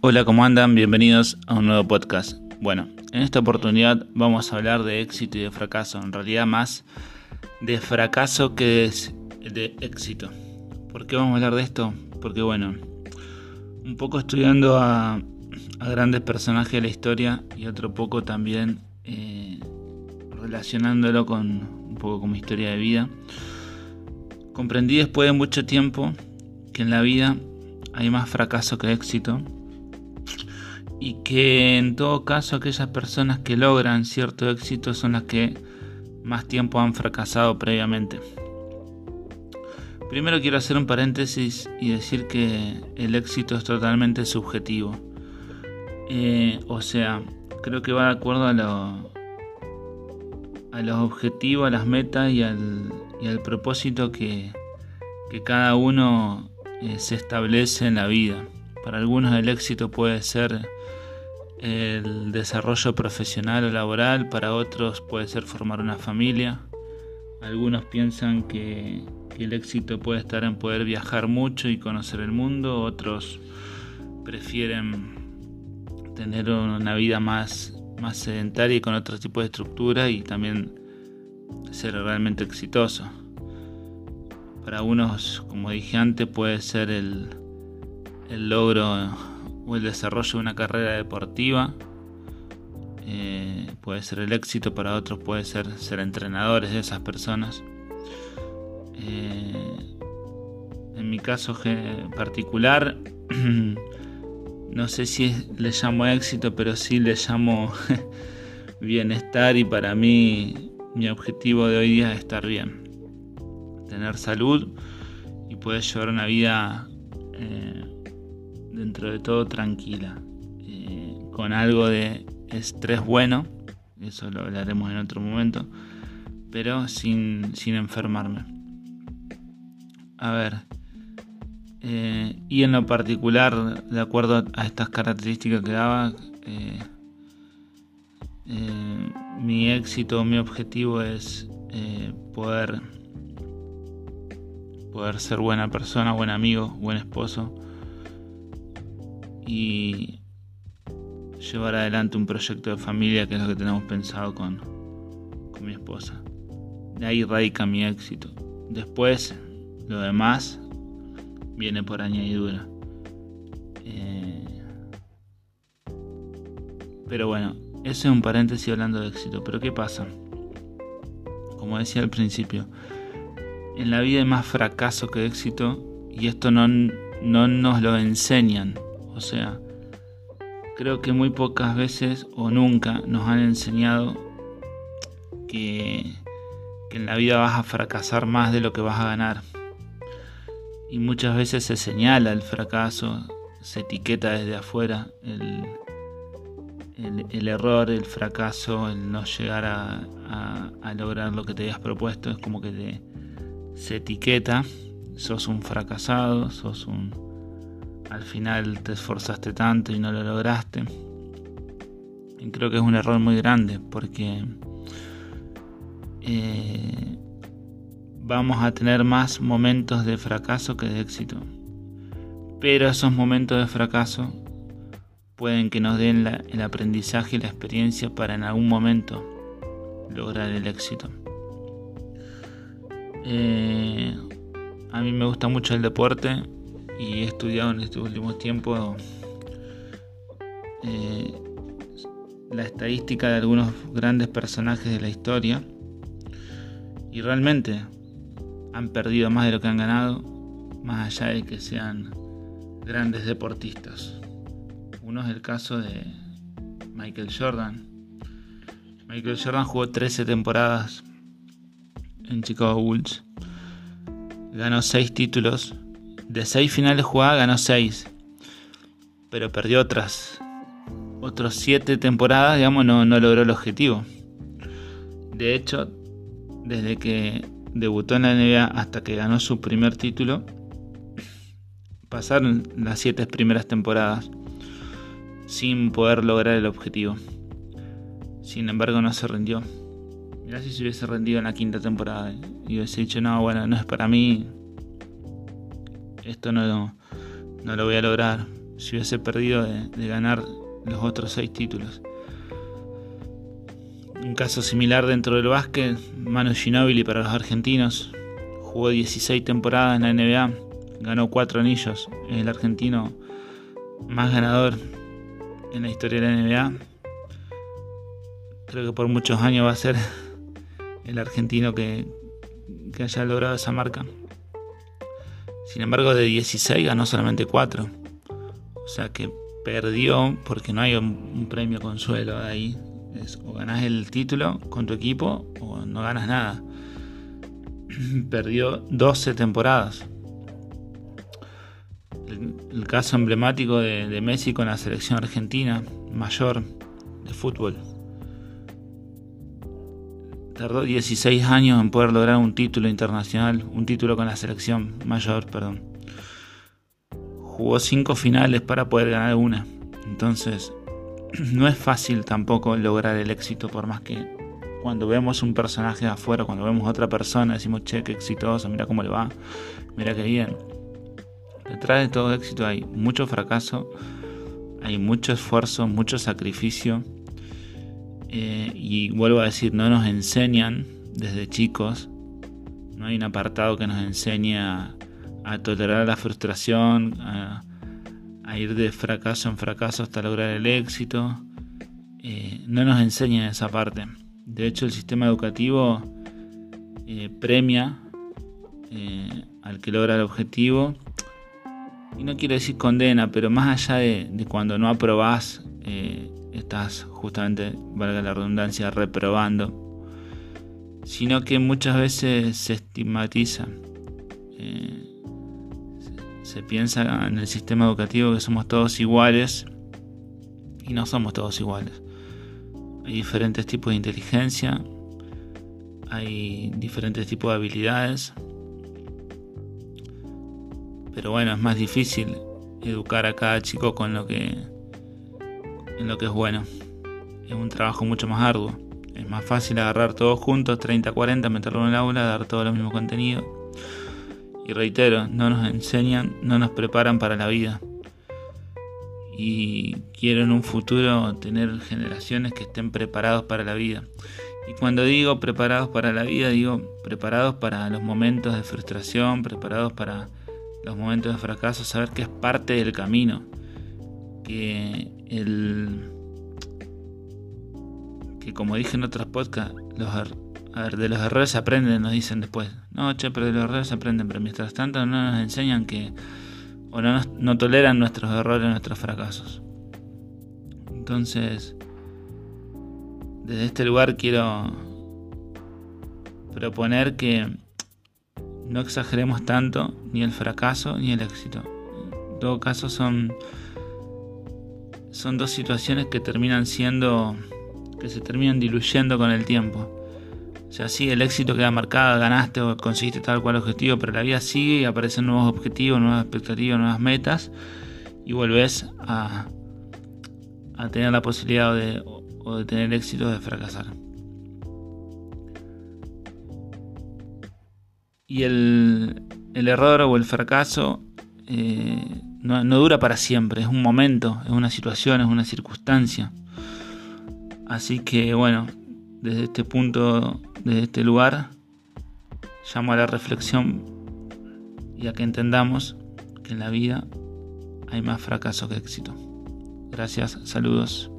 Hola, ¿cómo andan? Bienvenidos a un nuevo podcast. Bueno, en esta oportunidad vamos a hablar de éxito y de fracaso, en realidad más de fracaso que de éxito. ¿Por qué vamos a hablar de esto? Porque bueno, un poco estudiando a, grandes personajes de la historia y otro poco también eh, relacionándolo con un poco con mi historia de vida, comprendí después de mucho tiempo que en la vida hay más fracaso que éxito y que en todo caso aquellas personas que logran cierto éxito son las que más tiempo han fracasado previamente. Primero quiero hacer un paréntesis y decir que el éxito es totalmente subjetivo. Eh, o sea, creo que va de acuerdo a, lo, a los objetivos, a las metas y al, y al propósito que, que cada uno eh, se establece en la vida. Para algunos el éxito puede ser el desarrollo profesional o laboral, para otros puede ser formar una familia. Algunos piensan que, el éxito puede estar en poder viajar mucho y conocer el mundo, otros prefieren tener una vida más, más sedentaria y con otro tipo de estructura y también ser realmente exitoso. Para unos, como dije antes, puede ser el, el logro o el desarrollo de una carrera deportiva. Eh, puede ser el éxito, para otros puede ser ser entrenadores de esas personas. Eh, en mi caso particular, no sé si le llamo éxito, pero sí le llamo bienestar y para mí mi objetivo de hoy día es estar bien. Tener salud y poder llevar una vida eh, dentro de todo tranquila, eh, con algo de estrés bueno, eso lo hablaremos en otro momento, pero sin, enfermarme. A ver, eh, y en lo particular, de acuerdo a estas características que daba, eh, mi éxito, mi objetivo es poder, poder ser buena persona, buen amigo, buen esposo, y llevar adelante un proyecto de familia que es lo que tenemos pensado con, con mi esposa. De ahí radica mi éxito. Después, lo demás viene por añadidura. Eh, pero bueno, eso es un paréntesis hablando de éxito. Pero ¿qué pasa? Como decía al principio, en la vida hay más fracaso que éxito y esto no, no nos lo enseñan o sea, creo que muy pocas veces o nunca nos han enseñado que, en la vida vas a fracasar más de lo que vas a ganar. Y muchas veces se señala el fracaso, se etiqueta desde afuera el, el, error, el fracaso, el no llegar a, a, lograr lo que te hayas propuesto. Es como que te, se etiqueta, sos un fracasado, sos un al final te esforzaste tanto y no lo lograste. Y creo que es un error muy grande porque eh, vamos a tener más momentos de fracaso que de éxito. Pero esos momentos de fracaso pueden que nos den el aprendizaje y la experiencia para en algún momento lograr el éxito. Eh, a mí me gusta mucho el deporte y he estudiado en estos últimos tiempos eh, la estadística de algunos grandes personajes de la historia y realmente han perdido más de lo que han ganado, más allá de que sean grandes deportistas. Uno es el caso de Michael Jordan. Michael Jordan jugó 13 temporadas en Chicago Bulls. Ganó 6 títulos de seis finales jugadas ganó seis, pero perdió otras otros siete temporadas, digamos, no, no logró el objetivo. De hecho, desde que debutó en la NBA hasta que ganó su primer título, pasaron las siete primeras temporadas sin poder lograr el objetivo. Sin embargo, no se rindió. Mirá si se hubiese rendido en la quinta temporada y hubiese dicho, no, bueno, no es para mí, esto no, no lo voy a lograr. si hubiese perdido de, ganar los otros seis títulos. Un caso similar dentro del básquet, Manu Ginóbili para los argentinos. Jugó 16 temporadas en la NBA, ganó 4 anillos. Es el argentino más ganador en la historia de la NBA. Creo que por muchos años va a ser el argentino que, que haya logrado esa marca. Sin embargo, de 16 ganó solamente 4. O sea que perdió porque no hay un, premio consuelo ahí. o ganas el título con tu equipo o no ganas nada. perdió 12 temporadas. El, caso emblemático de, de Messi con la selección argentina mayor de fútbol. Tardó 16 años en poder lograr un título internacional, un título con la selección mayor, perdón. Jugó 5 finales para poder ganar una. Entonces, no es fácil tampoco lograr el éxito, por más que cuando vemos un personaje de afuera, cuando vemos a otra persona, decimos, che, qué exitoso, mira cómo le va, mira qué bien. Detrás de todo éxito hay mucho fracaso, hay mucho esfuerzo, mucho sacrificio eh, y vuelvo a decir, no nos enseñan desde chicos, no hay un apartado que nos enseñe a, tolerar la frustración, a, ir de fracaso en fracaso hasta lograr el éxito. Eh, no nos enseñan esa parte. De hecho, el sistema educativo eh, premia al que logra el objetivo. Y no quiero decir condena, pero más allá de, de cuando no aprobás estás justamente, valga la redundancia, reprobando, sino que muchas veces se estigmatiza. Eh, se, piensa en el sistema educativo que somos todos iguales y no somos todos iguales. Hay diferentes tipos de inteligencia, hay diferentes tipos de habilidades, pero bueno, es más difícil educar a cada chico con lo que en lo que es bueno. Es un trabajo mucho más arduo. Es más fácil agarrar todos juntos, 30, 40, meterlo en el aula, dar todo el mismo contenido. Y reitero, no nos enseñan, no nos preparan para la vida. Y quiero en un futuro tener generaciones que estén preparados para la vida. Y cuando digo preparados para la vida, digo preparados para los momentos de frustración, preparados para los momentos de fracaso, saber que es parte del camino que el que como dije en otros podcasts, los a ver, de los errores se aprenden, nos dicen después. No, che, pero de los errores se aprenden, pero mientras tanto no nos enseñan que o no, no toleran nuestros errores, nuestros fracasos. Entonces, desde este lugar quiero proponer que no exageremos tanto ni el fracaso ni el éxito. En todo caso son son dos situaciones que terminan siendo, que se terminan diluyendo con el tiempo. O sea, sí, el éxito queda marcado, ganaste o conseguiste tal cual objetivo, pero la vida sigue y aparecen nuevos objetivos, nuevas expectativas, nuevas metas y vuelves a, a tener la posibilidad de, o de tener éxito de fracasar. Y el, el error o el fracaso eh, no, dura para siempre, es un momento, es una situación, es una circunstancia. Así que bueno, desde este punto, desde este lugar, llamo a la reflexión y a que entendamos que en la vida hay más fracaso que éxito. Gracias, saludos.